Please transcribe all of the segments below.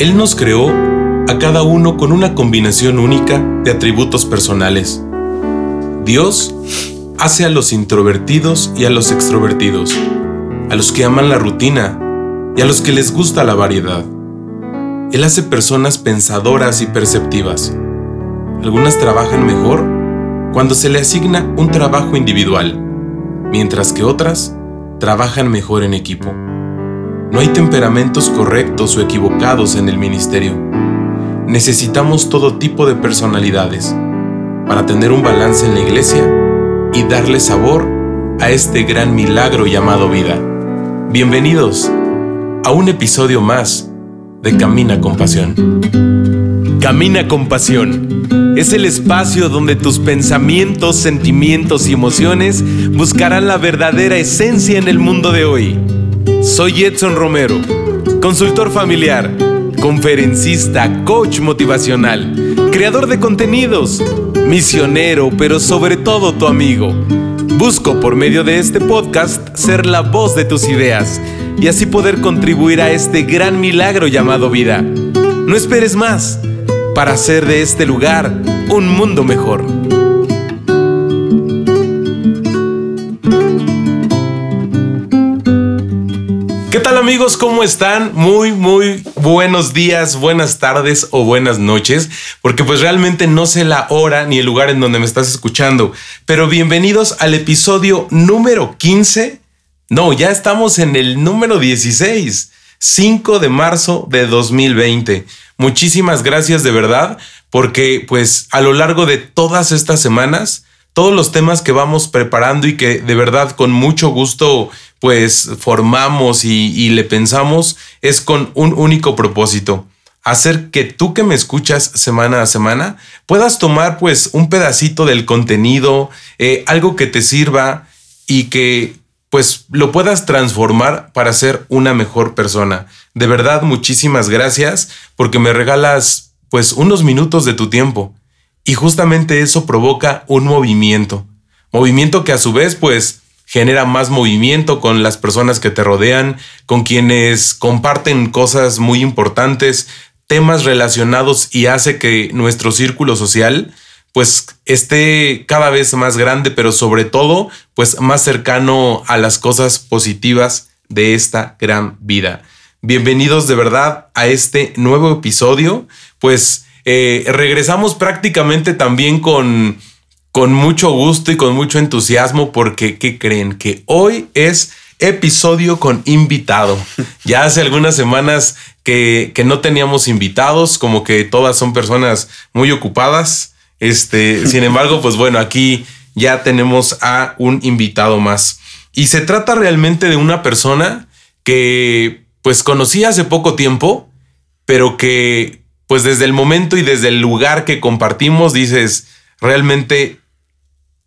Él nos creó a cada uno con una combinación única de atributos personales. Dios hace a los introvertidos y a los extrovertidos, a los que aman la rutina y a los que les gusta la variedad. Él hace personas pensadoras y perceptivas. Algunas trabajan mejor cuando se le asigna un trabajo individual, mientras que otras trabajan mejor en equipo. No hay temperamentos correctos o equivocados en el ministerio. Necesitamos todo tipo de personalidades para tener un balance en la iglesia y darle sabor a este gran milagro llamado vida. Bienvenidos a un episodio más de Camina con Pasión. Camina con Pasión es el espacio donde tus pensamientos, sentimientos y emociones buscarán la verdadera esencia en el mundo de hoy. Soy Edson Romero, consultor familiar, conferencista, coach motivacional, creador de contenidos, misionero, pero sobre todo tu amigo. Busco por medio de este podcast ser la voz de tus ideas y así poder contribuir a este gran milagro llamado vida. No esperes más para hacer de este lugar un mundo mejor. ¿Qué tal amigos? ¿Cómo están? Muy, muy buenos días, buenas tardes o buenas noches, porque pues realmente no sé la hora ni el lugar en donde me estás escuchando, pero bienvenidos al episodio número 15. No, ya estamos en el número 16, 5 de marzo de 2020. Muchísimas gracias de verdad, porque pues a lo largo de todas estas semanas, todos los temas que vamos preparando y que de verdad con mucho gusto pues formamos y, le pensamos es con un único propósito, hacer que tú que me escuchas semana a semana puedas tomar pues un pedacito del contenido, eh, algo que te sirva y que pues lo puedas transformar para ser una mejor persona. De verdad, muchísimas gracias porque me regalas pues unos minutos de tu tiempo y justamente eso provoca un movimiento. Movimiento que a su vez pues genera más movimiento con las personas que te rodean, con quienes comparten cosas muy importantes, temas relacionados y hace que nuestro círculo social pues esté cada vez más grande, pero sobre todo pues más cercano a las cosas positivas de esta gran vida. Bienvenidos de verdad a este nuevo episodio, pues eh, regresamos prácticamente también con con mucho gusto y con mucho entusiasmo porque, ¿qué creen? Que hoy es episodio con invitado. Ya hace algunas semanas que, que, no teníamos invitados, como que todas son personas muy ocupadas. Este, sin embargo, pues bueno, aquí ya tenemos a un invitado más. Y se trata realmente de una persona que pues conocí hace poco tiempo, pero que pues desde el momento y desde el lugar que compartimos dices, realmente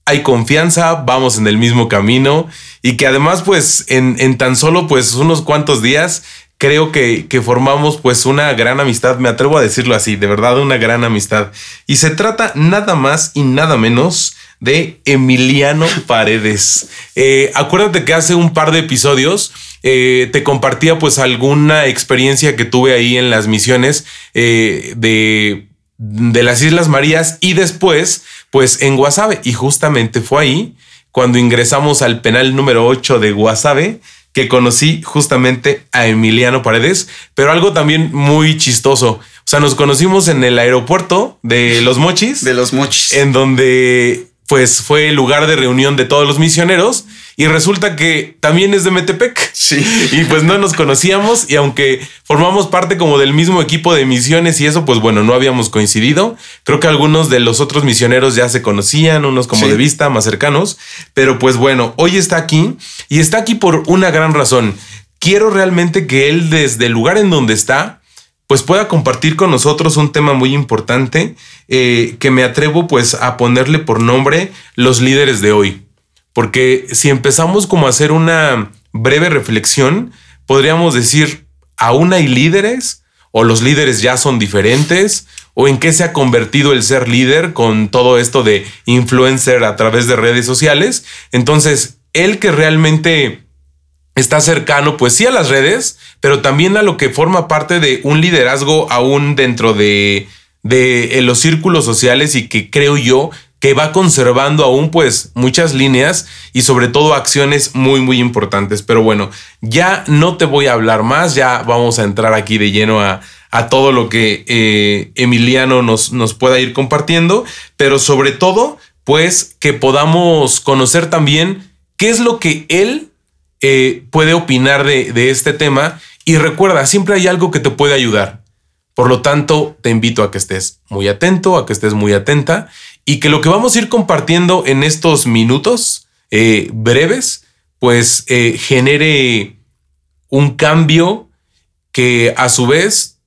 hay confianza, vamos en el mismo camino y que además pues en, tan solo pues unos cuantos días creo que, que, formamos pues una gran amistad, me atrevo a decirlo así, de verdad una gran amistad. Y se trata nada más y nada menos de Emiliano Paredes. Eh, acuérdate que hace un par de episodios eh, te compartía pues alguna experiencia que tuve ahí en las misiones eh, de, de las Islas Marías y después pues en Guasave. Y justamente fue ahí cuando ingresamos al penal número 8 de Guasave que conocí justamente a Emiliano Paredes, pero algo también muy chistoso. O sea, nos conocimos en el aeropuerto de Los Mochis. De Los Mochis. En donde pues fue el lugar de reunión de todos los misioneros y resulta que también es de Metepec. Sí. Y pues no nos conocíamos y aunque formamos parte como del mismo equipo de misiones y eso, pues bueno, no habíamos coincidido. Creo que algunos de los otros misioneros ya se conocían, unos como de vista más cercanos, pero pues bueno, hoy está aquí y está aquí por una gran razón. Quiero realmente que él desde el lugar en donde está, pues pueda compartir con nosotros un tema muy importante eh, que me atrevo pues a ponerle por nombre los líderes de hoy. Porque si empezamos como a hacer una breve reflexión, podríamos decir, ¿aún hay líderes? ¿O los líderes ya son diferentes? ¿O en qué se ha convertido el ser líder con todo esto de influencer a través de redes sociales? Entonces, el que realmente está cercano, pues sí a las redes, pero también a lo que forma parte de un liderazgo aún dentro de, de los círculos sociales y que creo yo que va conservando aún pues muchas líneas y sobre todo acciones muy muy importantes. Pero bueno, ya no te voy a hablar más, ya vamos a entrar aquí de lleno a, a todo lo que eh, Emiliano nos, nos pueda ir compartiendo, pero sobre todo pues que podamos conocer también qué es lo que él eh, puede opinar de, este tema y recuerda, siempre hay algo que te puede ayudar. Por lo tanto, te invito a que estés muy atento, a que estés muy atenta y que lo que vamos a ir compartiendo en estos minutos eh, breves, pues eh, genere un cambio que a su vez,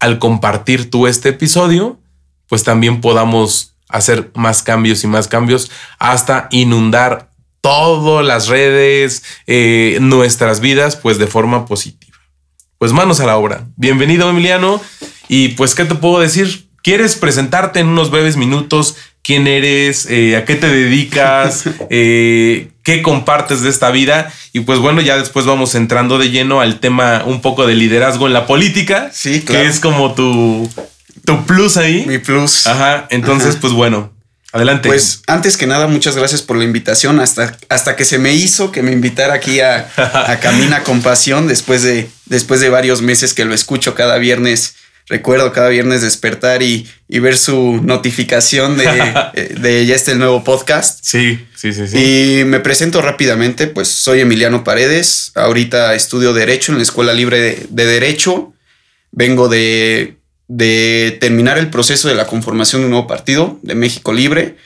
al compartir tú este episodio, pues también podamos hacer más cambios y más cambios hasta inundar todas las redes, eh, nuestras vidas, pues de forma positiva. Pues manos a la obra. Bienvenido Emiliano. Y pues, ¿qué te puedo decir? ¿Quieres presentarte en unos breves minutos? quién eres, eh, a qué te dedicas, eh, qué compartes de esta vida. Y pues bueno, ya después vamos entrando de lleno al tema un poco de liderazgo en la política. Sí, claro. Que es como tu, tu plus ahí. Mi plus. Ajá. Entonces, pues bueno. Adelante. Pues antes que nada, muchas gracias por la invitación. Hasta, hasta que se me hizo que me invitara aquí a, a Camina con Pasión después de, después de varios meses que lo escucho cada viernes recuerdo cada viernes despertar y, ver su notificación de, de, ya este el nuevo podcast. Sí, sí, sí, sí. Y me presento rápidamente, pues soy Emiliano Paredes, ahorita estudio Derecho en la Escuela Libre de, Derecho, vengo de, de terminar el proceso de la conformación de un nuevo partido, de México Libre.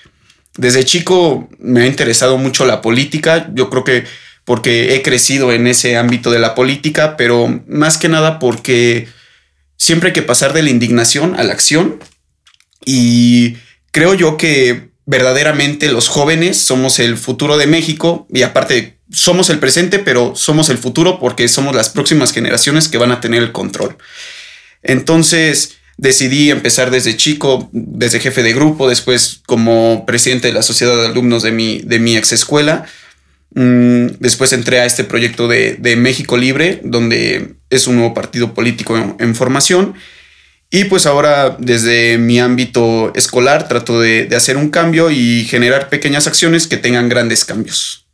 Desde chico me ha interesado mucho la política, yo creo que porque he crecido en ese ámbito de la política, pero más que nada porque siempre hay que pasar de la indignación a la acción y creo yo que verdaderamente los jóvenes somos el futuro de México y aparte somos el presente, pero somos el futuro porque somos las próximas generaciones que van a tener el control. Entonces decidí empezar desde chico, desde jefe de grupo, después como presidente de la sociedad de alumnos de mi, de mi ex escuela Mm, después entré a este proyecto de, México Libre, donde es un nuevo partido político en, formación. Y pues ahora desde mi ámbito escolar trato de, hacer un cambio y generar pequeñas acciones que tengan grandes cambios.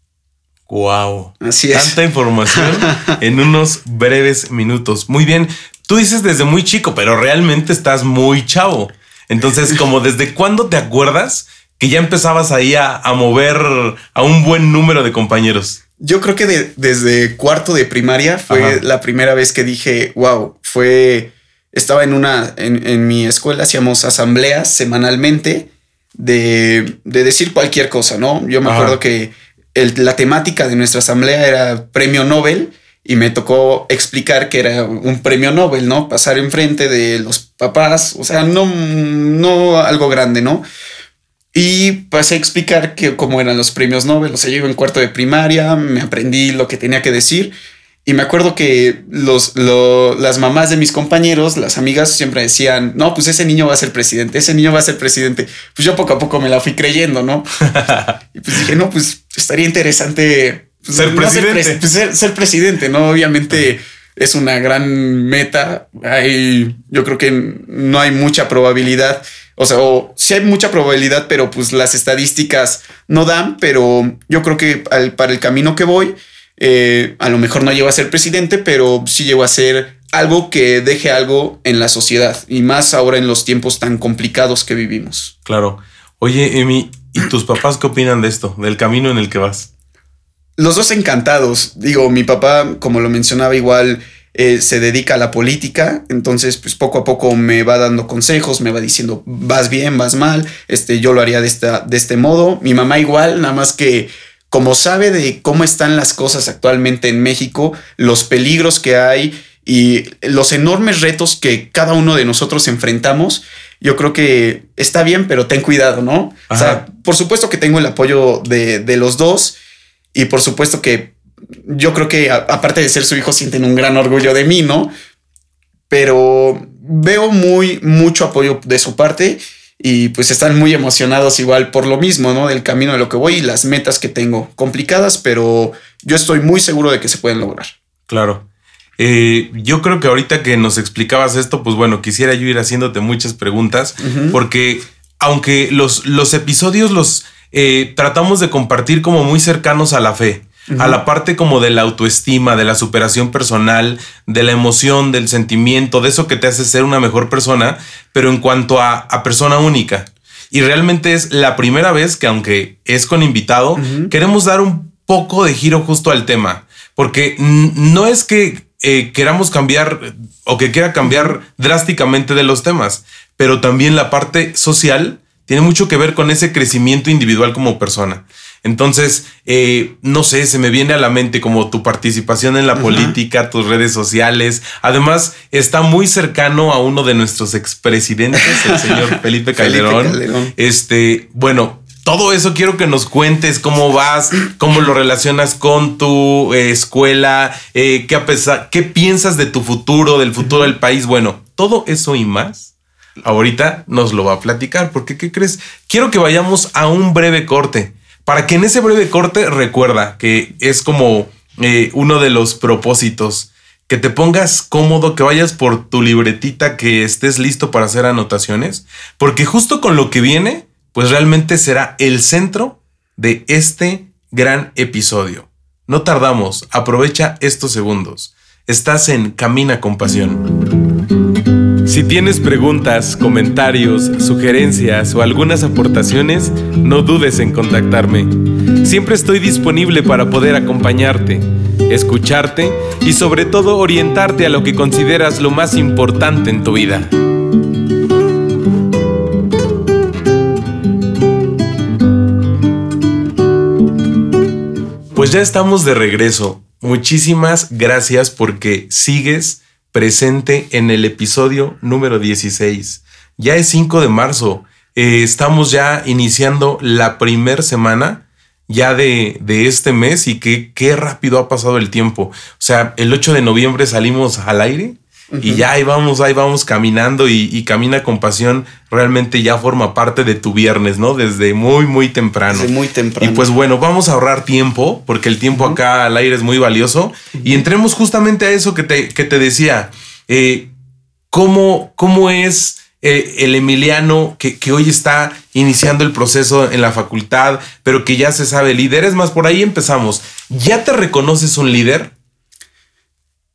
Wow. Así es. Tanta información en unos breves minutos. Muy bien. Tú dices desde muy chico, pero realmente estás muy chavo. Entonces, como desde cuándo te acuerdas que ya empezabas ahí a, mover a un buen número de compañeros? Yo creo que desde cuarto de primaria fue la primera vez que dije, wow, fue, estaba en una, en, mi escuela hacíamos asambleas semanalmente de, decir cualquier cosa, ¿no? Yo me acuerdo que la temática de nuestra asamblea era premio Nobel y me tocó explicar que era un premio Nobel, ¿no? Pasar enfrente de los papás, o sea, no, no algo grande, ¿no? Y pasé a explicar que cómo eran los premios Nobel. O sea, yo en cuarto de primaria, me aprendí lo que tenía que decir. Y me acuerdo que los, las mamás de mis compañeros, las amigas, siempre decían, no, pues ese niño va a ser presidente, ese niño va a ser presidente. Pues yo poco a poco me la fui creyendo, ¿no? y pues dije, no, pues estaría interesante pues, ser, presidente. Ser, ser, presidente, ¿no? Obviamente es una gran meta. Hay, yo creo que no hay mucha probabilidad o sea, sí hay mucha probabilidad, pero pues las estadísticas no dan, pero yo creo que para el camino que voy, eh, a lo mejor no llevo a ser presidente, pero sí llevo a ser algo que deje algo en la sociedad y más ahora en los tiempos tan complicados que vivimos. Claro. Oye, Emi, ¿y tus papás qué opinan de esto, del camino en el que vas? Los dos encantados. Digo, mi papá, como lo mencionaba, igual eh, se dedica a la política, entonces pues poco a poco me va dando consejos, me va diciendo vas bien, vas mal, este, yo lo haría de, esta, de este modo, mi mamá igual, nada más que como sabe de cómo están las cosas actualmente en México, los peligros que hay y los enormes retos que cada uno de nosotros enfrentamos, yo creo que está bien, pero ten cuidado, ¿no? O sea, por supuesto que tengo el apoyo de, de los dos y por supuesto que yo creo que aparte de ser su hijo sienten un gran orgullo de mí, ¿no? Pero veo muy mucho apoyo de su parte y pues están muy emocionados igual por lo mismo, ¿no? Del camino de lo que voy y las metas que tengo complicadas, pero yo estoy muy seguro de que se pueden lograr. Claro. Eh, yo creo que ahorita que nos explicabas esto, pues bueno, quisiera yo ir haciéndote muchas preguntas, porque aunque los, los episodios los eh, tratamos de compartir como muy cercanos a la fe, a la parte como de la autoestima, de la superación personal, de la emoción, del sentimiento, de eso que te hace ser una mejor persona, pero en cuanto a, persona única. Y realmente es la primera vez que, aunque es con invitado, queremos dar un poco de giro justo al tema, porque no es que eh, queramos cambiar o que quiera cambiar drásticamente de los temas, pero también la parte social tiene mucho que ver con ese crecimiento individual como persona. Entonces, eh, no sé, se me viene a la mente como tu participación en la política, tus redes sociales. Además, está muy cercano a uno de nuestros expresidentes, el señor Felipe Calderón. Felipe Calderón. Este, bueno, todo eso quiero que nos cuentes cómo vas, cómo lo relacionas con tu eh, escuela, eh, qué, qué piensas de tu futuro, del futuro del país. Bueno, todo eso y más. Ahorita nos lo va a platicar, porque ¿qué crees? Quiero que vayamos a un breve corte, para que en ese breve corte recuerda que es como eh, uno de los propósitos, que te pongas cómodo, que vayas por tu libretita, que estés listo para hacer anotaciones, porque justo con lo que viene pues realmente será el centro de este gran episodio. No tardamos, aprovecha estos segundos. Estás en Camina con Pasión. Si tienes preguntas, comentarios, sugerencias o algunas aportaciones, no dudes en contactarme. Siempre estoy disponible para poder acompañarte, escucharte y sobre todo orientarte a lo que consideras lo más importante en tu vida. Pues ya estamos de regreso. Muchísimas gracias porque sigues presente en el episodio número 16. Ya es 5 de marzo. Eh, estamos ya iniciando la primera semana ya de, de, este mes y qué, qué rápido ha pasado el tiempo. O sea, el 8 de noviembre salimos al aire y ya ahí vamos, ahí vamos caminando y, Camina con Pasión realmente ya forma parte de tu viernes, ¿no? Desde muy, muy temprano. Desde muy temprano. Y pues bueno, vamos a ahorrar tiempo porque el tiempo acá al aire es muy valioso y entremos justamente a eso que te, que te decía. Eh, ¿cómo, ¿Cómo es eh, el Emiliano que, que, hoy está iniciando el proceso en la facultad, pero que ya se sabe líder? Es más, por ahí empezamos. ¿Ya te reconoces un líder?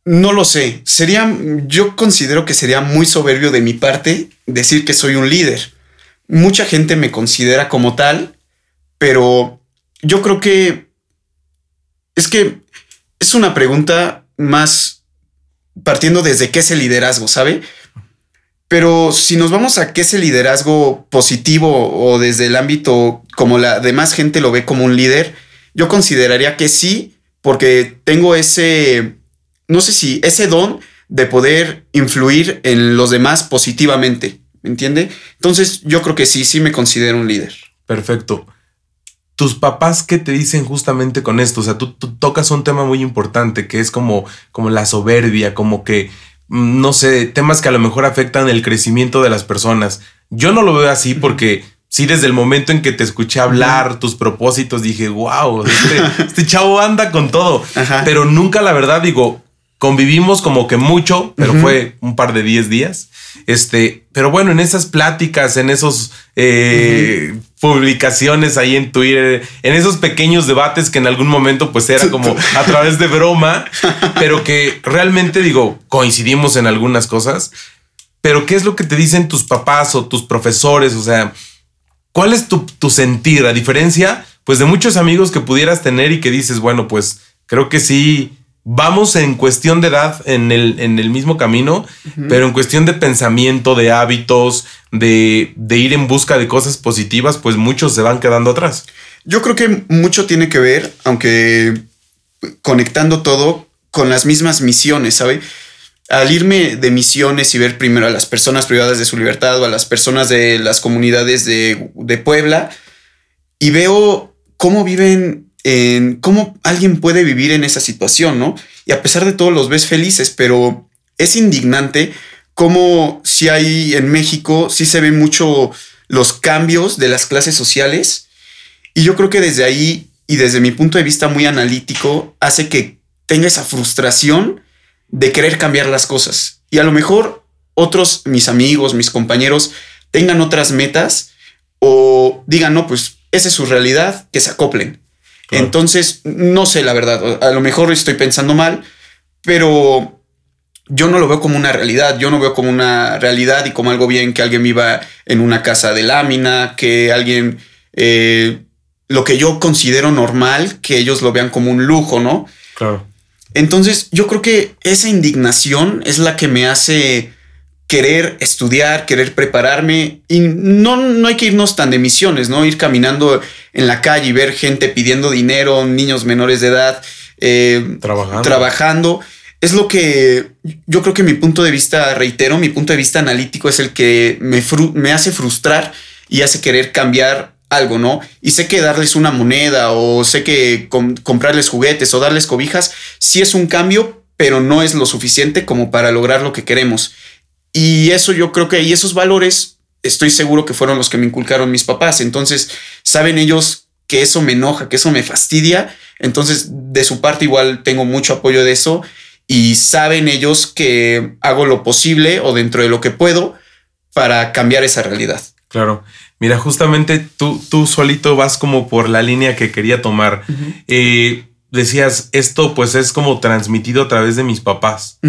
No lo sé. Sería, yo considero que sería muy soberbio de mi parte decir que soy un líder. Mucha gente me considera como tal, pero yo creo que es que es una pregunta más partiendo desde qué es el liderazgo, ¿sabe? Pero si nos vamos a qué es el liderazgo positivo o desde el ámbito como la demás gente lo ve como un líder, yo consideraría que sí, porque tengo ese no sé si ese don de poder influir en los demás positivamente, ¿me entiende? Entonces yo creo que sí, sí me considero un líder. Perfecto. ¿Tus papás qué te dicen justamente con esto? O sea, tú, tocas un tema muy importante que es como, como la soberbia, como que, mm, no sé, temas que a lo mejor afectan el crecimiento de las personas. Yo no lo veo así porque sí, desde el momento en que te escuché hablar, tus propósitos, dije, wow, este, este chavo anda con todo. Pero nunca, la verdad, digo, convivimos como que mucho, pero fue un par de 10 días. Este, pero bueno, en esas pláticas, en esos eh, publicaciones ahí en Twitter, en esos pequeños debates que en algún momento pues era como a través de broma, pero que realmente digo, coincidimos en algunas cosas. Pero ¿qué es lo que te dicen tus papás o tus profesores? O sea, ¿cuál es tu, tu sentir? A diferencia, pues de muchos amigos que pudieras tener y que dices, bueno, pues creo que sí vamos en cuestión de edad en el, en el mismo camino, pero en cuestión de pensamiento, de hábitos, de, de, ir en busca de cosas positivas, pues muchos se van quedando atrás. Yo creo que mucho tiene que ver, aunque conectando todo con las mismas misiones, ¿sabe? Al irme de misiones y ver primero a las personas privadas de su libertad o a las personas de las comunidades de, de Puebla, y veo cómo viven en cómo alguien puede vivir en esa situación, ¿no? Y a pesar de todo los ves felices, pero es indignante cómo si hay en México, sí se ven mucho los cambios de las clases sociales. Y yo creo que desde ahí y desde mi punto de vista muy analítico hace que tenga esa frustración de querer cambiar las cosas. Y a lo mejor otros, mis amigos, mis compañeros, tengan otras metas o digan, no, pues esa es su realidad, que se acoplen. Entonces, no sé la verdad, a lo mejor estoy pensando mal, pero yo no lo veo como una realidad, yo no veo como una realidad y como algo bien que alguien viva en una casa de lámina, que alguien, eh, lo que yo considero normal, que ellos lo vean como un lujo, ¿no? Claro. Entonces, yo creo que esa indignación es la que me hace querer estudiar, querer prepararme y no, no hay que irnos tan de misiones, ¿no? Ir caminando en la calle y ver gente pidiendo dinero, niños menores de edad, eh, trabajando. trabajando. Es lo que yo creo que mi punto de vista, reitero, mi punto de vista analítico es el que me, me hace frustrar y hace querer cambiar algo, ¿no? Y sé que darles una moneda o sé que comprarles juguetes o darles cobijas, sí es un cambio, pero no es lo suficiente como para lograr lo que queremos. Y eso yo creo que, y esos valores, estoy seguro que fueron los que me inculcaron mis papás. Entonces, saben ellos que eso me enoja, que eso me fastidia. Entonces, de su parte igual tengo mucho apoyo de eso y saben ellos que hago lo posible o dentro de lo que puedo para cambiar esa realidad. Claro. Mira, justamente tú, tú solito vas como por la línea que quería tomar. Eh, decías, esto pues es como transmitido a través de mis papás.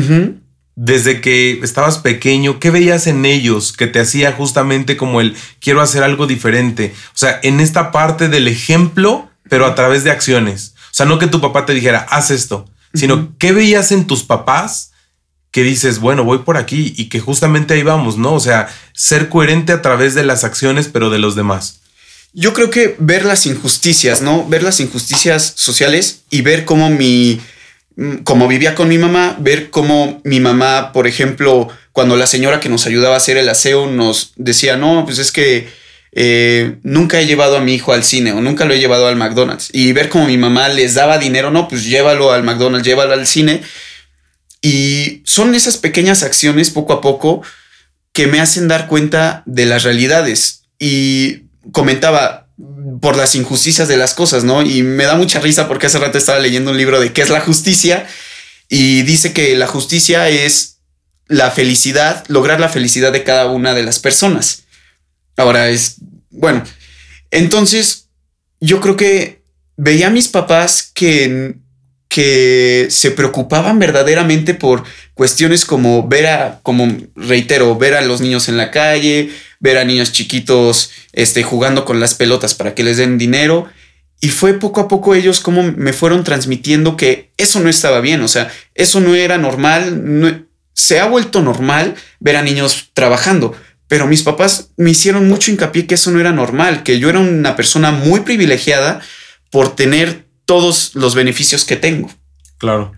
Desde que estabas pequeño, ¿qué veías en ellos que te hacía justamente como el quiero hacer algo diferente? O sea, en esta parte del ejemplo, pero a través de acciones. O sea, no que tu papá te dijera, haz esto, sino qué veías en tus papás que dices, bueno, voy por aquí y que justamente ahí vamos, ¿no? O sea, ser coherente a través de las acciones, pero de los demás. Yo creo que ver las injusticias, ¿no? Ver las injusticias sociales y ver cómo mi, como vivía con mi mamá, ver cómo mi mamá, por ejemplo, cuando la señora que nos ayudaba a hacer el aseo nos decía, no, pues es que eh, nunca he llevado a mi hijo al cine o nunca lo he llevado al McDonald's. Y ver cómo mi mamá les daba dinero, no, pues llévalo al McDonald's, llévalo al cine. Y son esas pequeñas acciones poco a poco que me hacen dar cuenta de las realidades. Y comentaba por las injusticias de las cosas, ¿no? Y me da mucha risa porque hace rato estaba leyendo un libro de qué es la justicia y dice que la justicia es la felicidad, lograr la felicidad de cada una de las personas. Ahora es, bueno, entonces yo creo que veía a mis papás que que se preocupaban verdaderamente por cuestiones como ver a, como reitero, ver a los niños en la calle, ver a niños chiquitos este, jugando con las pelotas para que les den dinero. Y fue poco a poco ellos como me fueron transmitiendo que eso no estaba bien, o sea, eso no era normal, se ha vuelto normal ver a niños trabajando, pero mis papás me hicieron mucho hincapié que eso no era normal, que yo era una persona muy privilegiada por tener todos los beneficios que tengo. Claro.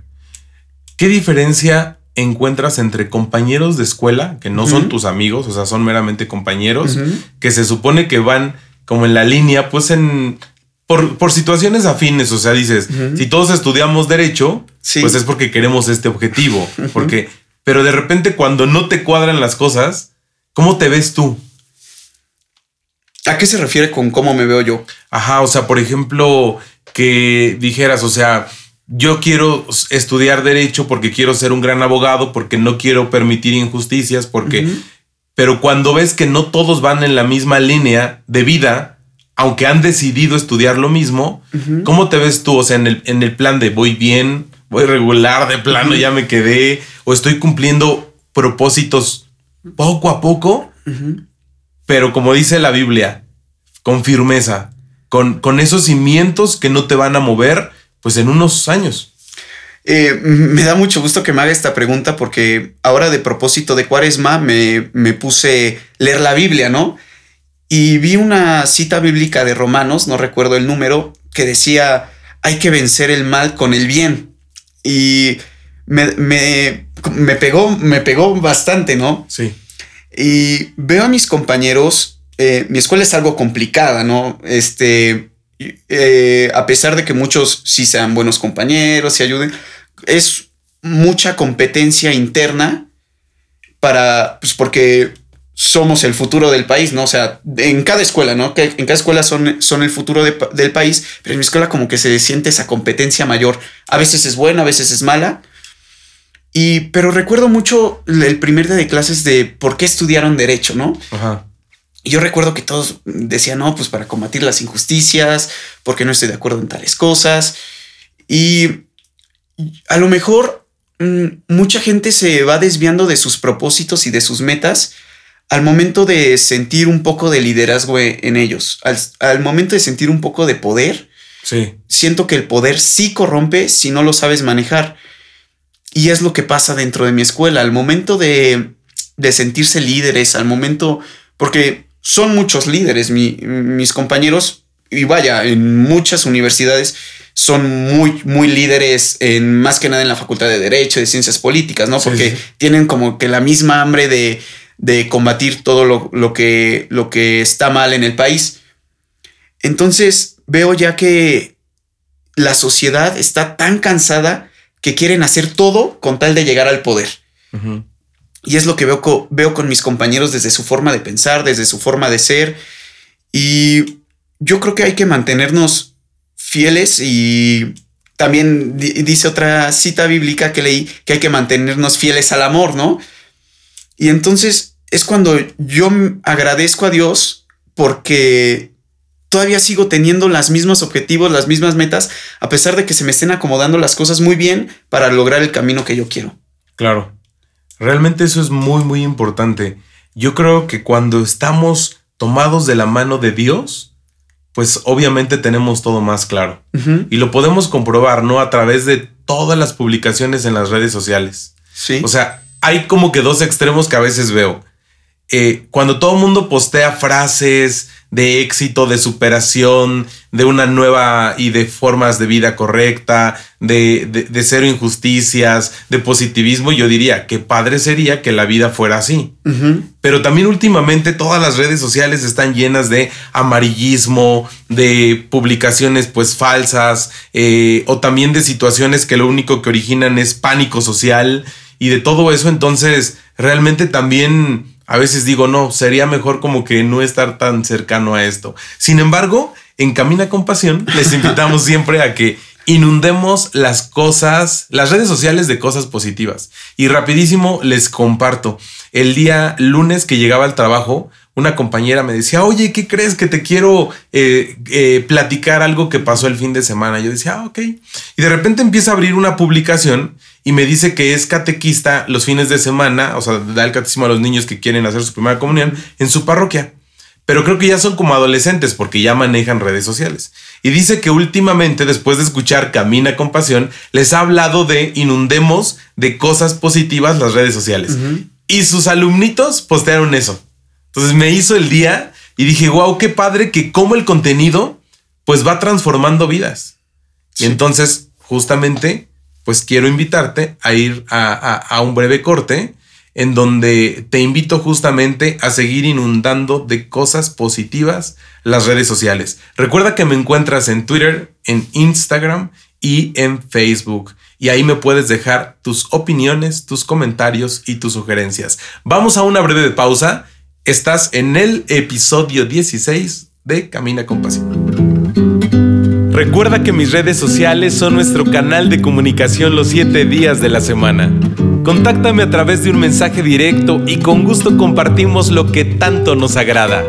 ¿Qué diferencia encuentras entre compañeros de escuela, que no son tus amigos, o sea, son meramente compañeros, que se supone que van como en la línea, pues en... Por, situaciones afines, o sea, dices, si todos estudiamos derecho, pues es porque queremos este objetivo, porque, pero de repente cuando no te cuadran las cosas, ¿cómo te ves tú? ¿A qué se refiere con cómo me veo yo? Ajá, o sea, por ejemplo, que dijeras, o sea, yo quiero estudiar derecho porque quiero ser un gran abogado, porque no quiero permitir injusticias, porque... Pero cuando ves que no todos van en la misma línea de vida, aunque han decidido estudiar lo mismo, ¿cómo te ves tú? O sea, en el, en el plan de voy bien, voy regular, de plano ya me quedé, o estoy cumpliendo propósitos poco a poco, pero como dice la Biblia, con firmeza, con, esos cimientos que no te van a mover, pues en unos años. Eh, me da mucho gusto que me haga esta pregunta porque ahora de propósito de cuaresma me, me puse leer la Biblia, ¿no? Y vi una cita bíblica de Romanos, no recuerdo el número, que decía, hay que vencer el mal con el bien. Y me, me, me, pegó, me pegó bastante, ¿no? Sí. Y veo a mis compañeros eh, mi escuela es algo complicada, ¿no? Este, eh, a pesar de que muchos sí sean buenos compañeros y ayuden, es mucha competencia interna para, pues porque somos el futuro del país, ¿no? O sea, en cada escuela, ¿no? Que en cada escuela son, son el futuro del país, pero en mi escuela como que se siente esa competencia mayor. A veces es buena, a veces es mala. Y, pero recuerdo mucho el primer día de clases de por qué estudiaron derecho, ¿no? Ajá. Y yo recuerdo que todos decían, no, pues para combatir las injusticias, porque no estoy de acuerdo en tales cosas. Y a lo mejor mm, mucha gente se va desviando de sus propósitos y de sus metas al momento de sentir un poco de liderazgo e, en ellos, al, momento de sentir un poco de poder, sí. siento que el poder sí corrompe si no lo sabes manejar. Y es lo que pasa dentro de mi escuela. Al momento de, de sentirse líderes, al momento, porque son muchos líderes, mis compañeros, y vaya, en muchas universidades son muy, muy líderes en más que nada en la facultad de Derecho, de Ciencias Políticas, ¿no? Porque tienen como que la misma hambre de, de combatir todo lo, que, lo que está mal en el país. Entonces veo ya que la sociedad está tan cansada que quieren hacer todo con tal de llegar al poder. Y es lo que veo, veo con mis compañeros desde su forma de pensar, desde su forma de ser. Y yo creo que hay que mantenernos fieles y también dice otra cita bíblica que leí que hay que mantenernos fieles al amor, ¿no? Y entonces es cuando yo agradezco a Dios porque todavía sigo teniendo los mismos objetivos, las mismas metas, a pesar de que se me estén acomodando las cosas muy bien para lograr el camino que yo quiero. Claro, realmente eso es muy, muy importante. Yo creo que cuando estamos tomados de la mano de Dios, pues obviamente tenemos todo más claro. Y lo podemos comprobar, ¿no? A través de todas las publicaciones en las redes sociales. Sí. O sea, hay como que dos extremos que a veces veo. Eh, cuando todo el mundo postea frases de éxito, de superación, de una nueva y de formas de vida correcta, de, de, cero injusticias, de positivismo, yo diría que padre sería que la vida fuera así. Pero también últimamente todas las redes sociales están llenas de amarillismo, de publicaciones pues falsas, eh, o también de situaciones que lo único que originan es pánico social y de todo eso, entonces realmente también a veces digo, no, sería mejor como que no estar tan cercano a esto. Sin embargo, en Camina con Pasión les invitamos siempre a que inundemos las cosas, las redes sociales de cosas positivas. Y rapidísimo les comparto. El día lunes que llegaba al trabajo, una compañera me decía, oye, ¿qué crees que te quiero eh, eh, platicar algo que pasó el fin de semana? Yo decía, ah, ok. Y de repente empieza a abrir una publicación y me dice que es catequista los fines de semana, o sea, da el catecismo a los niños que quieren hacer su primera comunión en su parroquia. Pero creo que ya son como adolescentes porque ya manejan redes sociales. Y dice que últimamente, después de escuchar Camina con Pasión, les ha hablado de inundemos de cosas positivas las redes sociales. Y sus alumnitos postearon eso. Entonces me hizo el día y dije, wow, qué padre que como el contenido pues va transformando vidas. Y entonces, justamente, pues quiero invitarte a ir a, un breve corte en donde te invito justamente a seguir inundando de cosas positivas las redes sociales. Recuerda que me encuentras en Twitter, en Instagram y en Facebook. Y ahí me puedes dejar tus opiniones, tus comentarios y tus sugerencias. Vamos a una breve pausa. Estás en el episodio 16 de Camina con Pasión. Recuerda que mis redes sociales son nuestro canal de comunicación los 7 días de la semana. Contáctame a través de un mensaje directo y con gusto compartimos lo que tanto nos agrada.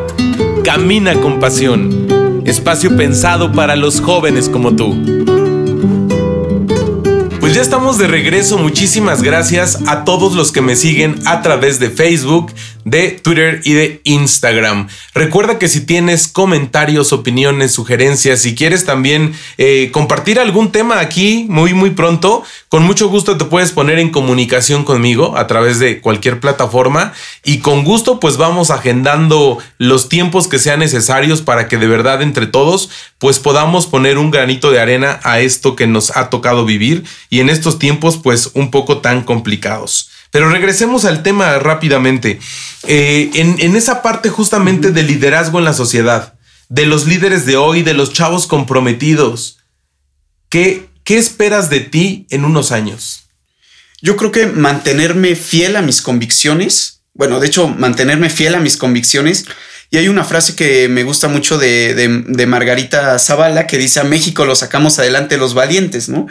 Camina con pasión. Espacio pensado para los jóvenes como tú. Pues ya estamos de regreso. Muchísimas gracias a todos los que me siguen a través de Facebook, de Twitter y de Instagram. Recuerda que si tienes comentarios, opiniones, sugerencias, si quieres también eh, compartir algún tema aquí muy muy pronto, con mucho gusto te puedes poner en comunicación conmigo a través de cualquier plataforma y con gusto pues vamos agendando los tiempos que sean necesarios para que de verdad entre todos pues podamos poner un granito de arena a esto que nos ha tocado vivir y en estos tiempos pues un poco tan complicados. Pero regresemos al tema rápidamente. Eh, en, esa parte justamente del liderazgo en la sociedad, de los líderes de hoy, de los chavos comprometidos, ¿qué, qué esperas de ti en unos años? Yo creo que mantenerme fiel a mis convicciones bueno, de hecho, mantenerme fiel a mis convicciones. Y hay una frase que me gusta mucho de, de, Margarita Zavala que dice, a México lo sacamos adelante los valientes, ¿no?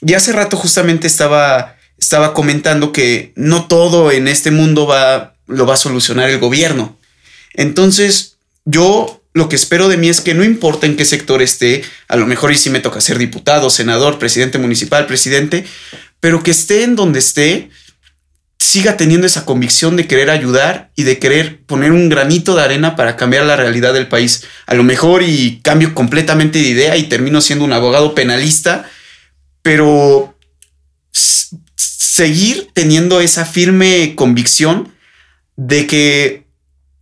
Y hace rato justamente estaba, estaba comentando que no todo en este mundo va, lo va a solucionar el gobierno. Entonces, yo lo que espero de mí es que no importa en qué sector esté, a lo mejor y si me toca ser diputado, senador, presidente municipal, presidente, pero que esté en donde esté, siga teniendo esa convicción de querer ayudar y de querer poner un granito de arena para cambiar la realidad del país. A lo mejor y cambio completamente de idea y termino siendo un abogado penalista, pero seguir teniendo esa firme convicción de que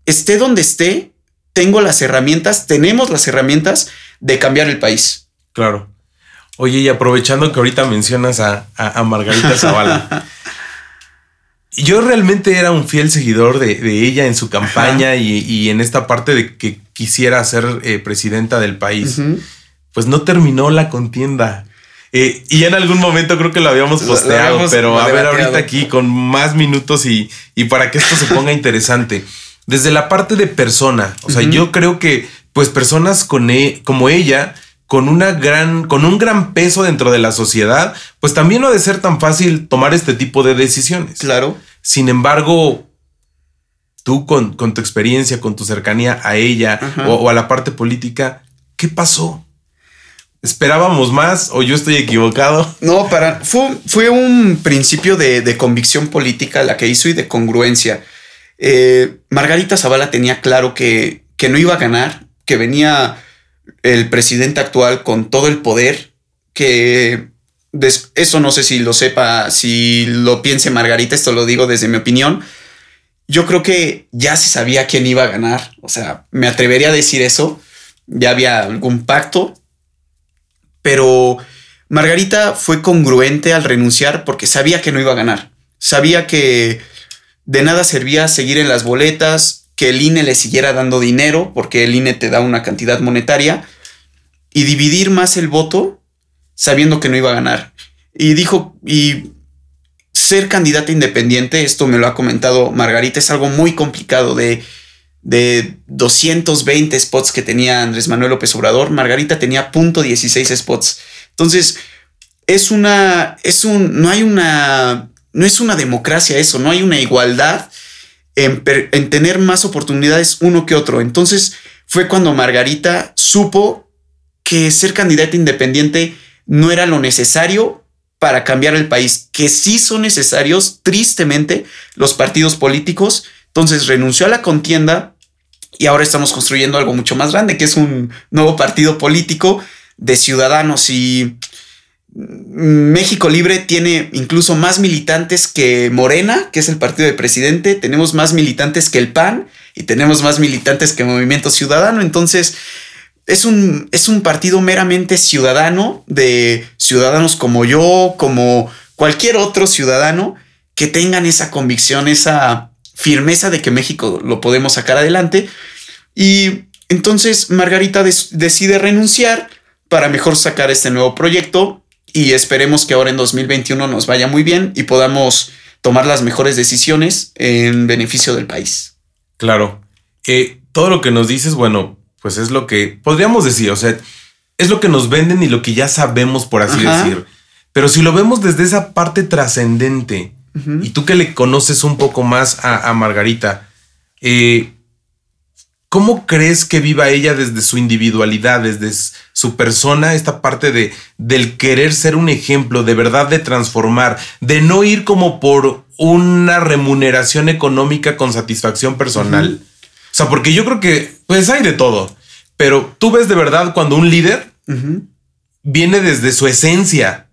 esté donde esté, tengo las herramientas, tenemos las herramientas de cambiar el país. Claro. Oye, y aprovechando que ahorita mencionas a, a Margarita Zavala, yo realmente era un fiel seguidor de, ella en su campaña y, en esta parte de que quisiera ser eh, presidenta del país. Pues no terminó la contienda. Eh, y en algún momento creo que lo habíamos posteado, pero a ver ahorita aquí con más minutos y, y, para que esto se ponga interesante. Desde la parte de persona, o sea, yo creo que pues personas con e, como ella con una gran, con un gran peso dentro de la sociedad, pues también no ha de ser tan fácil tomar este tipo de decisiones. Claro. Sin embargo, tú con, con tu experiencia, con tu cercanía a ella o, a la parte política, ¿qué pasó? ¿Esperábamos más o yo estoy equivocado? No, para, fue, fue un principio de, convicción política la que hizo y de congruencia. Eh, Margarita Zavala tenía claro que, que no iba a ganar, que venía el presidente actual con todo el poder que eso no sé si lo sepa, si lo piense Margarita, esto lo digo desde mi opinión. Yo creo que ya se sabía quién iba a ganar, o sea, me atrevería a decir eso, ya había algún pacto, pero Margarita fue congruente al renunciar porque sabía que no iba a ganar, sabía que de nada servía seguir en las boletas, que el INE le siguiera dando dinero, porque el INE te da una cantidad monetaria, y dividir más el voto sabiendo que no iba a ganar. Y dijo, y ser candidata independiente, esto me lo ha comentado Margarita, es algo muy complicado de, de 220 spots que tenía Andrés Manuel López Obrador, Margarita tenía punto 16 spots. Entonces, es una, es un, no hay una, no es una democracia eso, no hay una igualdad en, tener más oportunidades uno que otro. Entonces fue cuando Margarita supo que ser candidata independiente no era lo necesario para cambiar el país, que sí son necesarios, tristemente, los partidos políticos. Entonces renunció a la contienda y ahora estamos construyendo algo mucho más grande, que es un nuevo partido político de ciudadanos. Y México Libre tiene incluso más militantes que Morena, que es el partido del presidente, tenemos más militantes que el PAN y tenemos más militantes que Movimiento Ciudadano, entonces es un, es un partido meramente ciudadano de ciudadanos como yo, como cualquier otro ciudadano que tengan esa convicción, esa firmeza de que México lo podemos sacar adelante. Y entonces Margarita decide renunciar para mejor sacar este nuevo proyecto y esperemos que ahora en 2021 nos vaya muy bien y podamos tomar las mejores decisiones en beneficio del país. Claro. Eh, todo lo que nos dices, bueno, pues es lo que podríamos decir, o sea, es lo que nos venden y lo que ya sabemos, por así decir. Pero si lo vemos desde esa parte trascendente, y tú que le conoces un poco más a, Margarita, eh, ¿Cómo crees que viva ella desde su individualidad, desde su persona, esta parte de del querer ser un ejemplo, de verdad de transformar, de no ir como por una remuneración económica con satisfacción personal? O sea, porque yo creo que pues hay de todo, pero tú ves de verdad cuando un líder viene desde su esencia,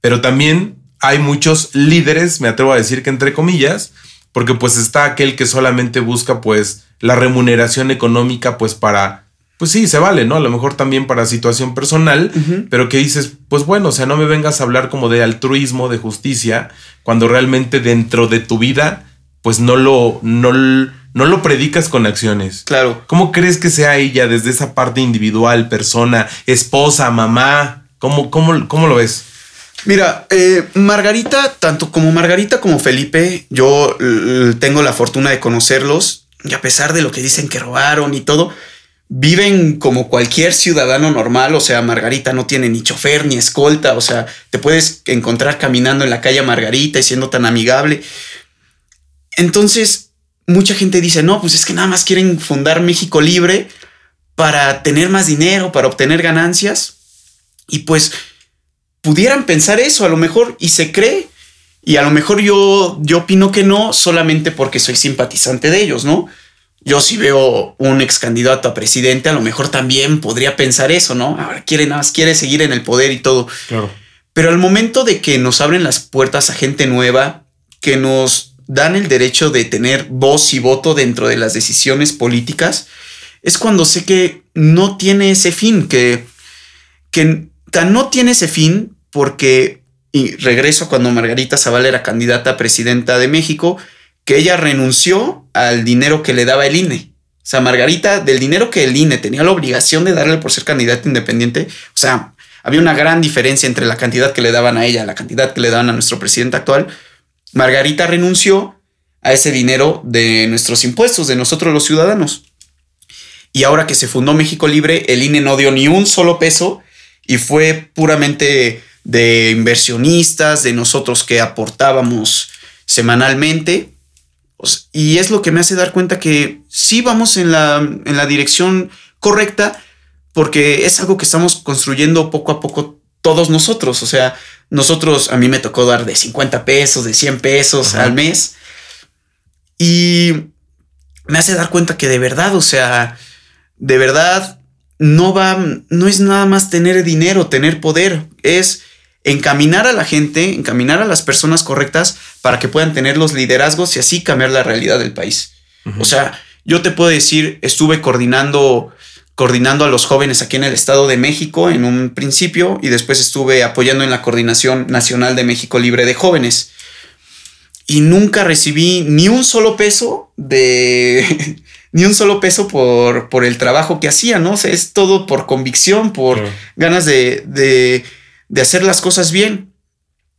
pero también hay muchos líderes, me atrevo a decir que entre comillas, porque pues está aquel que solamente busca pues la remuneración económica pues para, pues sí, se vale, ¿no? A lo mejor también para situación personal, pero que dices, pues bueno, o sea, no me vengas a hablar como de altruismo, de justicia, cuando realmente dentro de tu vida pues no lo, no, no lo predicas con acciones. Claro. ¿Cómo crees que sea ella desde esa parte individual, persona, esposa, mamá? ¿Cómo, cómo, cómo lo ves? Mira, eh, Margarita, tanto como Margarita como Felipe, yo tengo la fortuna de conocerlos y a pesar de lo que dicen que robaron y todo, viven como cualquier ciudadano normal, o sea, Margarita no tiene ni chofer ni escolta, o sea, te puedes encontrar caminando en la calle Margarita y siendo tan amigable. Entonces, mucha gente dice, no, pues es que nada más quieren fundar México libre para tener más dinero, para obtener ganancias. Y pues pudieran pensar eso a lo mejor y se cree. Y a lo mejor yo, yo opino que no solamente porque soy simpatizante de ellos, ¿no? Yo si veo un ex candidato a presidente, a lo mejor también podría pensar eso, ¿no? Ahora quiere nada más, quiere seguir en el poder y todo. Claro. Pero al momento de que nos abren las puertas a gente nueva, que nos dan el derecho de tener voz y voto dentro de las decisiones políticas, es cuando sé que no tiene ese fin, que, que no tiene ese fin porque, y regreso cuando Margarita Zavala era candidata a presidenta de México, que ella renunció al dinero que le daba el INE. O sea, Margarita, del dinero que el INE tenía la obligación de darle por ser candidata independiente, o sea, había una gran diferencia entre la cantidad que le daban a ella, la cantidad que le daban a nuestro presidente actual. Margarita renunció a ese dinero de nuestros impuestos, de nosotros los ciudadanos. Y ahora que se fundó México Libre, el INE no dio ni un solo peso y fue puramente de inversionistas, de nosotros que aportábamos semanalmente. Y es lo que me hace dar cuenta que sí vamos en la, en la dirección correcta, porque es algo que estamos construyendo poco a poco todos nosotros. O sea, nosotros, a mí me tocó dar de 50 pesos, de 100 pesos al mes. Y me hace dar cuenta que de verdad, o sea, de verdad no va, no es nada más tener dinero, tener poder, es encaminar a la gente, encaminar a las personas correctas para que puedan tener los liderazgos y así cambiar la realidad del país. O sea, yo te puedo decir, estuve coordinando coordinando a los jóvenes aquí en el Estado de México en un principio y después estuve apoyando en la Coordinación Nacional de México Libre de Jóvenes. Y nunca recibí ni un solo peso de, ni un solo peso por, por el trabajo que hacía, ¿no? O sea, es todo por convicción, por ganas de, de, de, hacer las cosas bien.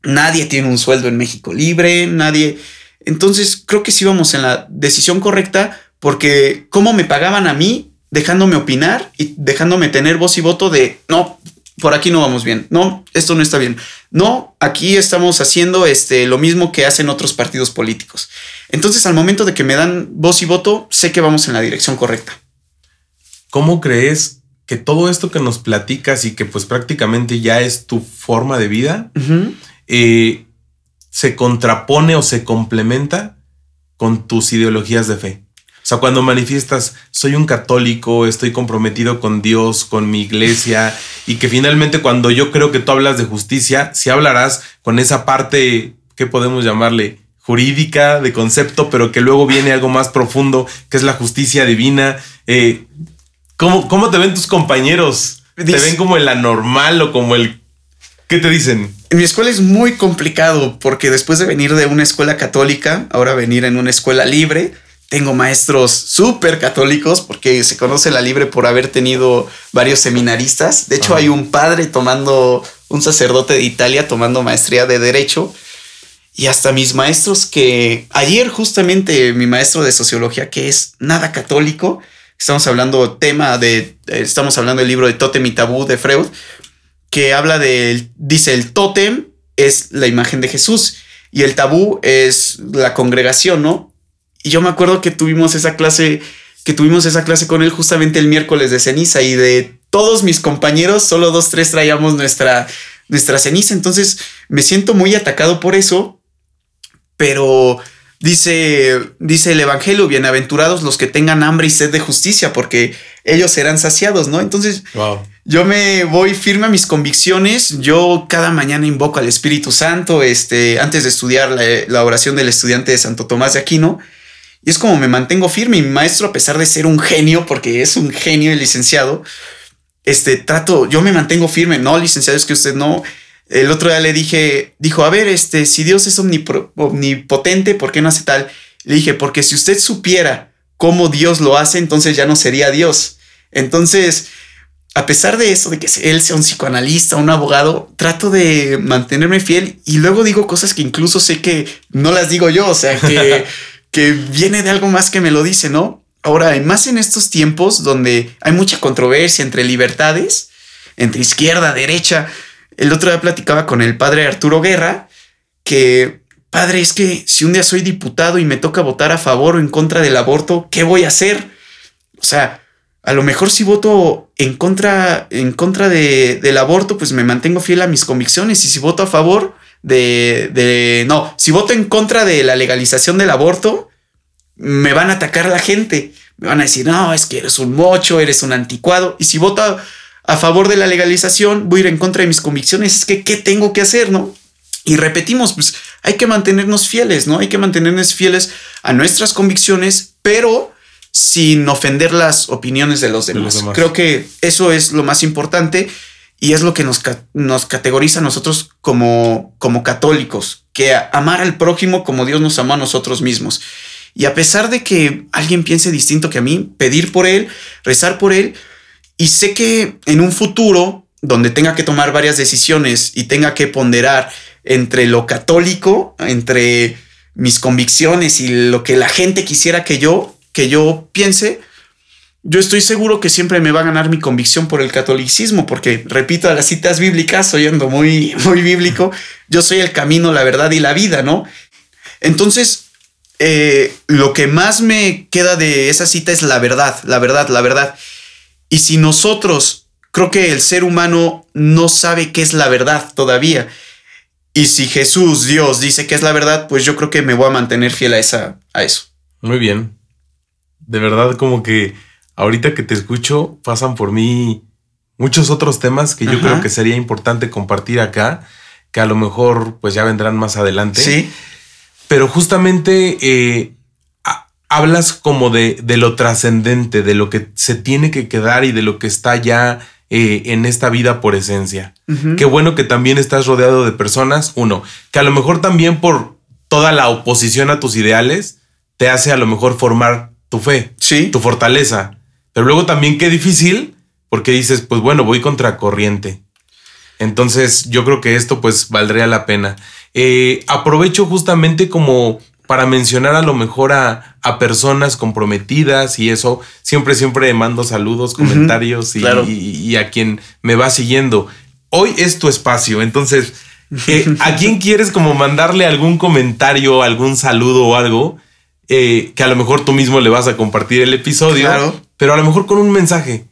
Nadie tiene un sueldo en México libre, nadie. Entonces creo que sí vamos en la decisión correcta porque cómo me pagaban a mí dejándome opinar y dejándome tener voz y voto de no, por aquí no vamos bien, no, esto no está bien, no, aquí estamos haciendo este, lo mismo que hacen otros partidos políticos. Entonces, al momento de que me dan voz y voto, sé que vamos en la dirección correcta. ¿Cómo crees que todo esto que nos platicas y que pues prácticamente ya es tu forma de vida, eh, se contrapone o se complementa con tus ideologías de fe? O sea, cuando manifiestas, soy un católico, estoy comprometido con Dios, con mi iglesia, y que finalmente cuando yo creo que tú hablas de justicia, si hablarás con esa parte, ¿qué podemos llamarle? jurídica, de concepto, pero que luego viene algo más profundo, que es la justicia divina. Eh, ¿cómo, te ven tus compañeros? ¿Te ven como el anormal o como el... ¿Qué te dicen? En mi escuela es muy complicado porque después de venir de una escuela católica, ahora venir en una escuela libre, tengo maestros súper católicos porque se conoce la libre por haber tenido varios seminaristas. De hecho, hay un padre tomando, un sacerdote de Italia tomando maestría de derecho y hasta mis maestros que ayer justamente mi maestro de sociología que es nada católico, estamos hablando tema de, estamos hablando del libro de Totem y Tabú de Freud, que habla de, dice el tótem es la imagen de Jesús y el tabú es la congregación, ¿no? Y yo me acuerdo que tuvimos esa clase, que tuvimos esa clase con él justamente el miércoles de ceniza y de todos mis compañeros, solo dos, tres traíamos nuestra, nuestra ceniza. Entonces me siento muy atacado por eso pero dice, dice el Evangelio, bienaventurados los que tengan hambre y sed de justicia, porque ellos serán saciados, ¿no? Entonces, yo me voy firme a mis convicciones, yo cada mañana invoco al Espíritu Santo, este, antes de estudiar la, oración del estudiante de Santo Tomás de Aquino, y es como me mantengo firme, y mi maestro, a pesar de ser un genio, porque es un genio el licenciado, este, trato, yo me mantengo firme, no, licenciado, es que usted no, el otro día le dije, dijo, a ver, este, si Dios es omnipotente, ¿por qué no hace tal? Le dije, porque si usted supiera cómo Dios lo hace, entonces ya no sería Dios. Entonces, a pesar de eso, de que él sea un psicoanalista, un abogado, trato de mantenerme fiel y luego digo cosas que incluso sé que no las digo yo, o sea, que, que viene de algo más que me lo dice, ¿no? Ahora, más en estos tiempos donde hay mucha controversia entre libertades, entre izquierda, derecha, el otro día platicaba con el padre Arturo Guerra, que, padre, es que si un día soy diputado y me toca votar a favor o en contra del aborto, ¿qué voy a hacer? O sea, a lo mejor si voto en contra, en contra de, del aborto, pues me mantengo fiel a mis convicciones. Y si voto a favor de, de, no, si voto en contra de la legalización del aborto, me van a atacar la gente. Me van a decir, no, es que eres un mocho, eres un anticuado. Y si voto a, favor de la legalización, voy a ir en contra de mis convicciones. Es que, ¿qué tengo que hacer, no? Y repetimos, pues hay que mantenernos fieles, ¿no? Hay que mantenernos fieles a nuestras convicciones, pero sin ofender las opiniones de los demás. Creo que eso es lo más importante y es lo que nos, nos categoriza a nosotros como, como católicos, que amar al prójimo como Dios nos amó a nosotros mismos. Y a pesar de que alguien piense distinto que a mí, pedir por él, rezar por él, y sé que en un futuro donde tenga que tomar varias decisiones y tenga que ponderar entre lo católico, entre mis convicciones y lo que la gente quisiera que yo, que yo piense, yo estoy seguro que siempre me va a ganar mi convicción por el catolicismo, porque repito a las citas bíblicas, oyendo muy, muy bíblico, yo soy el camino, la verdad y la vida, ¿no? Entonces, eh, lo que más me queda de esa cita es la verdad, la verdad, la verdad. Y si nosotros, creo que el ser humano no sabe qué es la verdad todavía. Y si Jesús, Dios, dice que es la verdad, pues yo creo que me voy a mantener fiel a, esa, a eso. Muy bien de verdad como que ahorita que te escucho pasan por mí muchos otros temas que yo creo que sería importante compartir acá, que a lo mejor pues ya vendrán más adelante. Sí. Pero justamente eh, hablas como de, de lo trascendente, de lo que se tiene que quedar y de lo que está ya eh, en esta vida por esencia. Qué bueno que también estás rodeado de personas, uno, que a lo mejor también por toda la oposición a tus ideales, te hace a lo mejor formar tu fe, sí. tu fortaleza. Pero luego también qué difícil, porque dices, pues bueno, voy contra corriente. Entonces yo creo que esto pues valdría la pena. Eh, aprovecho justamente como para mencionar a lo mejor a, personas comprometidas y eso. Siempre, siempre mando saludos, comentarios y, a quien me va siguiendo. Hoy es tu espacio, entonces, eh, ¿a quién quieres como mandarle algún comentario, algún saludo o algo? Eh, que a lo mejor tú mismo le vas a compartir el episodio, pero a lo mejor con un mensaje.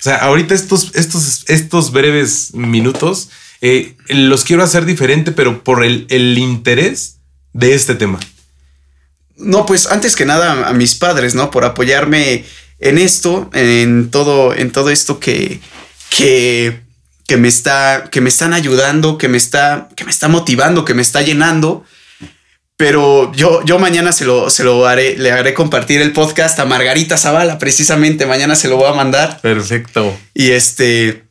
O sea, ahorita estos, estos, estos breves minutos eh, los quiero hacer diferente, pero por el, el, interés de este tema. No, pues antes que nada a mis padres, ¿no? Por apoyarme en esto, en todo, en todo esto que, que, que me está, que me están ayudando, que me está, que me está motivando, que me está llenando. Pero yo, yo mañana se lo, se lo haré, le haré compartir el podcast a Margarita Zavala, precisamente mañana se lo voy a mandar. Perfecto. Y este,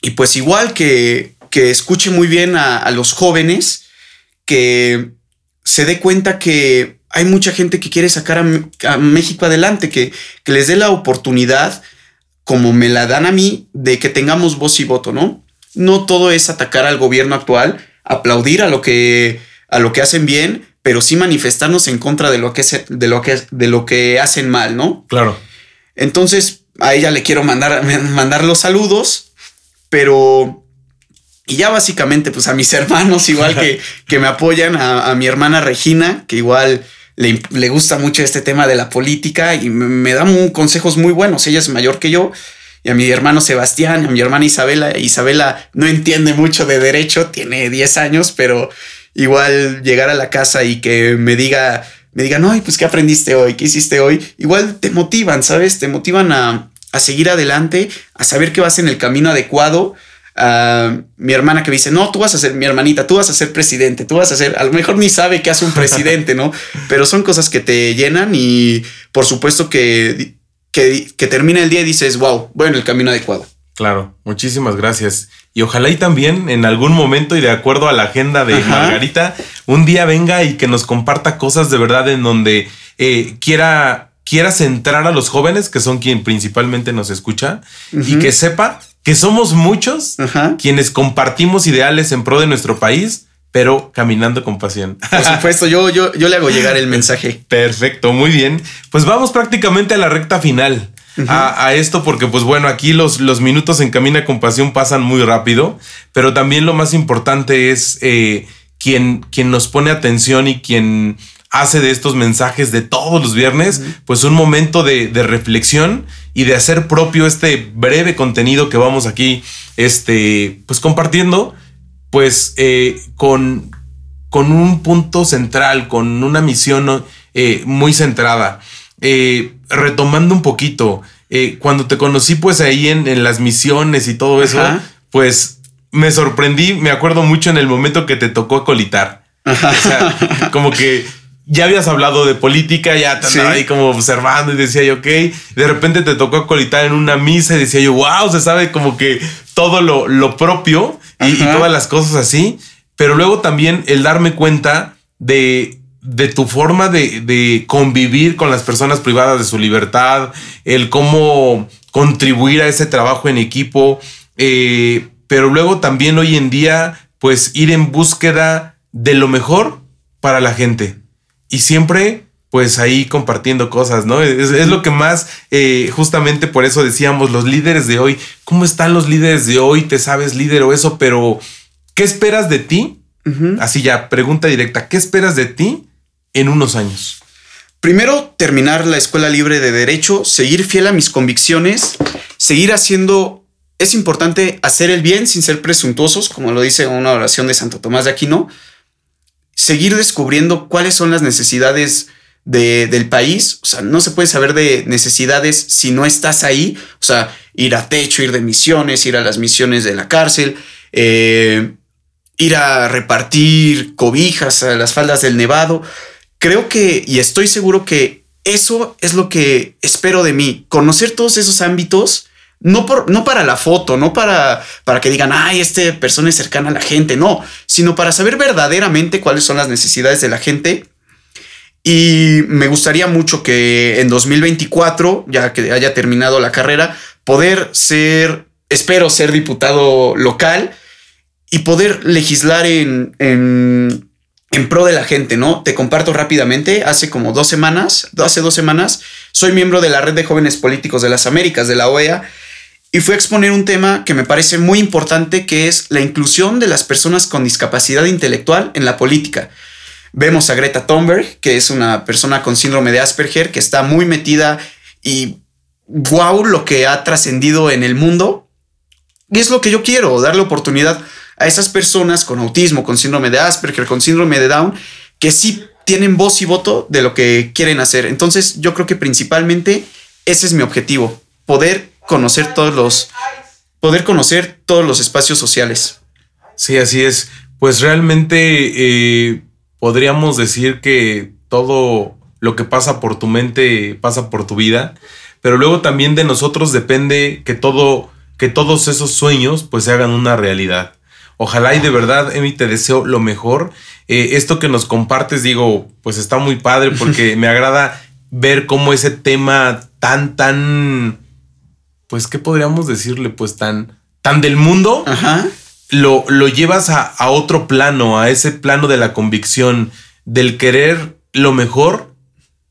y pues igual que, que escuche muy bien a, los jóvenes, que se dé cuenta que hay mucha gente que quiere sacar a, México adelante, que, que les dé la oportunidad, como me la dan a mí, de que tengamos voz y voto, ¿no? No todo es atacar al gobierno actual, aplaudir a lo que, a lo que hacen bien, pero sí manifestarnos en contra de lo que, de lo que, de lo que hacen mal, ¿no? Claro. Entonces, a ella le quiero mandar, mandar los saludos, pero... Y ya básicamente, pues a mis hermanos, igual que, que me apoyan, a, mi hermana Regina, que igual le, gusta mucho este tema de la política y me, da consejos muy buenos. Ella es mayor que yo. Y a mi hermano Sebastián, a mi hermana Isabela. Isabela no entiende mucho de derecho, tiene 10 años, pero igual llegar a la casa y que me diga, me diga, no, pues qué aprendiste hoy, qué hiciste hoy, igual te motivan, ¿sabes? Te motivan a, a seguir adelante, a saber que vas en el camino adecuado. A mi hermana que me dice, no, tú vas a ser mi hermanita, tú vas a ser presidente, tú vas a ser, a lo mejor ni sabe qué hace un presidente, ¿no? Pero son cosas que te llenan y por supuesto que, que, que termina el día y dices, wow, bueno, el camino adecuado. Claro, muchísimas gracias. Y ojalá y también en algún momento y de acuerdo a la agenda de Margarita, un día venga y que nos comparta cosas de verdad en donde eh, quiera, quieras entrar a los jóvenes, que son quien principalmente nos escucha, y que sepa que somos muchos quienes compartimos ideales en pro de nuestro país, pero caminando con pasión. Por supuesto, yo, yo, yo le hago llegar el mensaje. Perfecto, muy bien. Pues vamos prácticamente a la recta final. a, esto porque pues bueno aquí los, los minutos en Camina con Pasión pasan muy rápido pero también lo más importante es eh, quien, quien nos pone atención y quien hace de estos mensajes de todos los viernes, pues un momento de, reflexión y de hacer propio este breve contenido que vamos aquí, este, pues compartiendo, pues eh, con, con un punto central, con una misión eh, muy centrada. Eh, retomando un poquito, cuando te conocí pues ahí en, en las misiones y todo eso, pues me sorprendí, me acuerdo mucho en el momento que te tocó colitar. O sea, como que ya habías hablado de política, ya te andaba ahí como observando y decía yo, ok, de repente te tocó acolitar en una misa y decía yo, wow, se sabe como que todo lo, propio y, todas las cosas así, pero luego también el darme cuenta de, de tu forma de, convivir con las personas privadas de su libertad, el cómo contribuir a ese trabajo en equipo, eh, pero luego también hoy en día, pues ir en búsqueda de lo mejor para la gente y siempre pues ahí compartiendo cosas, ¿no? Es, lo que más, eh, justamente por eso decíamos, los líderes de hoy, ¿cómo están los líderes de hoy? ¿Te sabes líder o eso? Pero, ¿qué esperas de ti? Así ya, pregunta directa, ¿qué esperas de ti en unos años? Primero, terminar la escuela libre de derecho, seguir fiel a mis convicciones, seguir haciendo, es importante hacer el bien sin ser presuntuosos, como lo dice una oración de Santo Tomás de Aquino, seguir descubriendo cuáles son las necesidades del país. O sea, no se puede saber de necesidades si no estás ahí. O sea, ir a techo, ir de misiones, ir a las misiones de la cárcel, eh, ir a repartir cobijas a las faldas del Nevado. Creo que, y estoy seguro que eso es lo que espero de mí, conocer todos esos ámbitos no, por, no para la foto, no para, para que digan, ay, este persona es cercana a la gente, no, sino para saber verdaderamente cuáles son las necesidades de la gente. Y me gustaría mucho que en 2024, ya que haya terminado la carrera, poder ser, espero ser diputado local y poder legislar en, en, en pro de la gente, ¿no? Te comparto rápidamente, hace como dos semanas, hace dos semanas, soy miembro de la Red de Jóvenes Políticos de las Américas, de la OEA, y fue a exponer un tema que me parece muy importante, que es la inclusión de las personas con discapacidad intelectual en la política. Vemos a Greta Thunberg, que es una persona con síndrome de Asperger, que está muy metida y wow lo que ha trascendido en el mundo. Y es lo que yo quiero, darle oportunidad a esas personas con autismo, con síndrome de Asperger, con síndrome de Down, que sí tienen voz y voto de lo que quieren hacer. Entonces yo creo que principalmente ese es mi objetivo, poder conocer todos los, poder conocer todos los espacios sociales. Sí, así es. Pues realmente eh, podríamos decir que todo lo que pasa por tu mente pasa por tu vida, pero luego también de nosotros depende que todo, que todos esos sueños pues se hagan una realidad. Ojalá y de verdad, Emi, te deseo lo mejor. Eh, esto que nos compartes, digo, pues está muy padre porque me agrada ver cómo ese tema tan, tan pues, ¿qué podríamos decirle? Pues tan, tan del mundo, Lo, lo llevas a, otro plano, a ese plano de la convicción, del querer lo mejor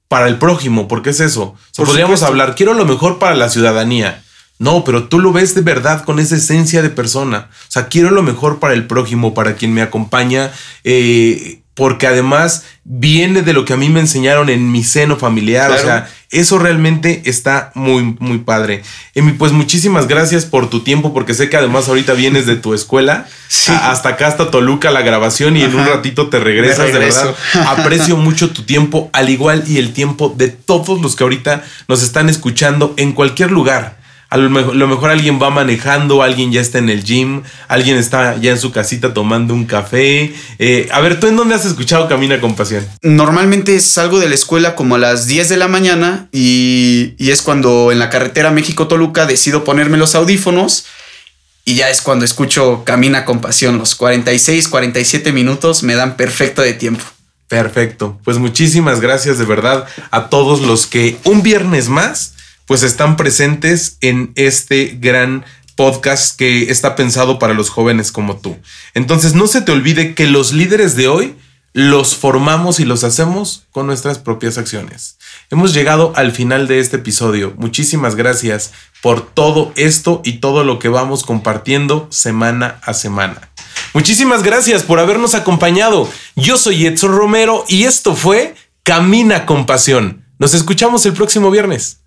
para el prójimo, porque es eso. podríamos hablar, quiero lo mejor para la ciudadanía. No, pero tú lo ves de verdad con esa esencia de persona. O sea, quiero lo mejor para el prójimo, para quien me acompaña. Eh, porque además viene de lo que a mí me enseñaron en mi seno familiar. O sea, eso realmente está muy, muy padre. Emi, pues muchísimas gracias por tu tiempo, porque sé que además ahorita vienes de tu escuela hasta acá, hasta Toluca, la grabación, y en un ratito te regresas. De verdad, aprecio mucho tu tiempo, al igual y el tiempo de todos los que ahorita nos están escuchando en cualquier lugar a lo mejor, alguien va manejando, alguien ya está en el gym, alguien está ya en su casita tomando un café. Eh, a ver, ¿tú en dónde has escuchado Camina con Pasión? Normalmente salgo de la escuela como a las 10 de la mañana y, y es cuando en la carretera México-Toluca decido ponerme los audífonos y ya es cuando escucho Camina con Pasión. Los 46, 47 minutos me dan perfecto de tiempo. Perfecto. Pues muchísimas gracias de verdad a todos los que un viernes más pues están presentes en este gran podcast que está pensado para los jóvenes como tú. Entonces no se te olvide que los líderes de hoy los formamos y los hacemos con nuestras propias acciones. Hemos llegado al final de este episodio. Muchísimas gracias por todo esto y todo lo que vamos compartiendo semana a semana. Muchísimas gracias por habernos acompañado. Yo soy Edson Romero y esto fue Camina con Pasión. Nos escuchamos el próximo viernes.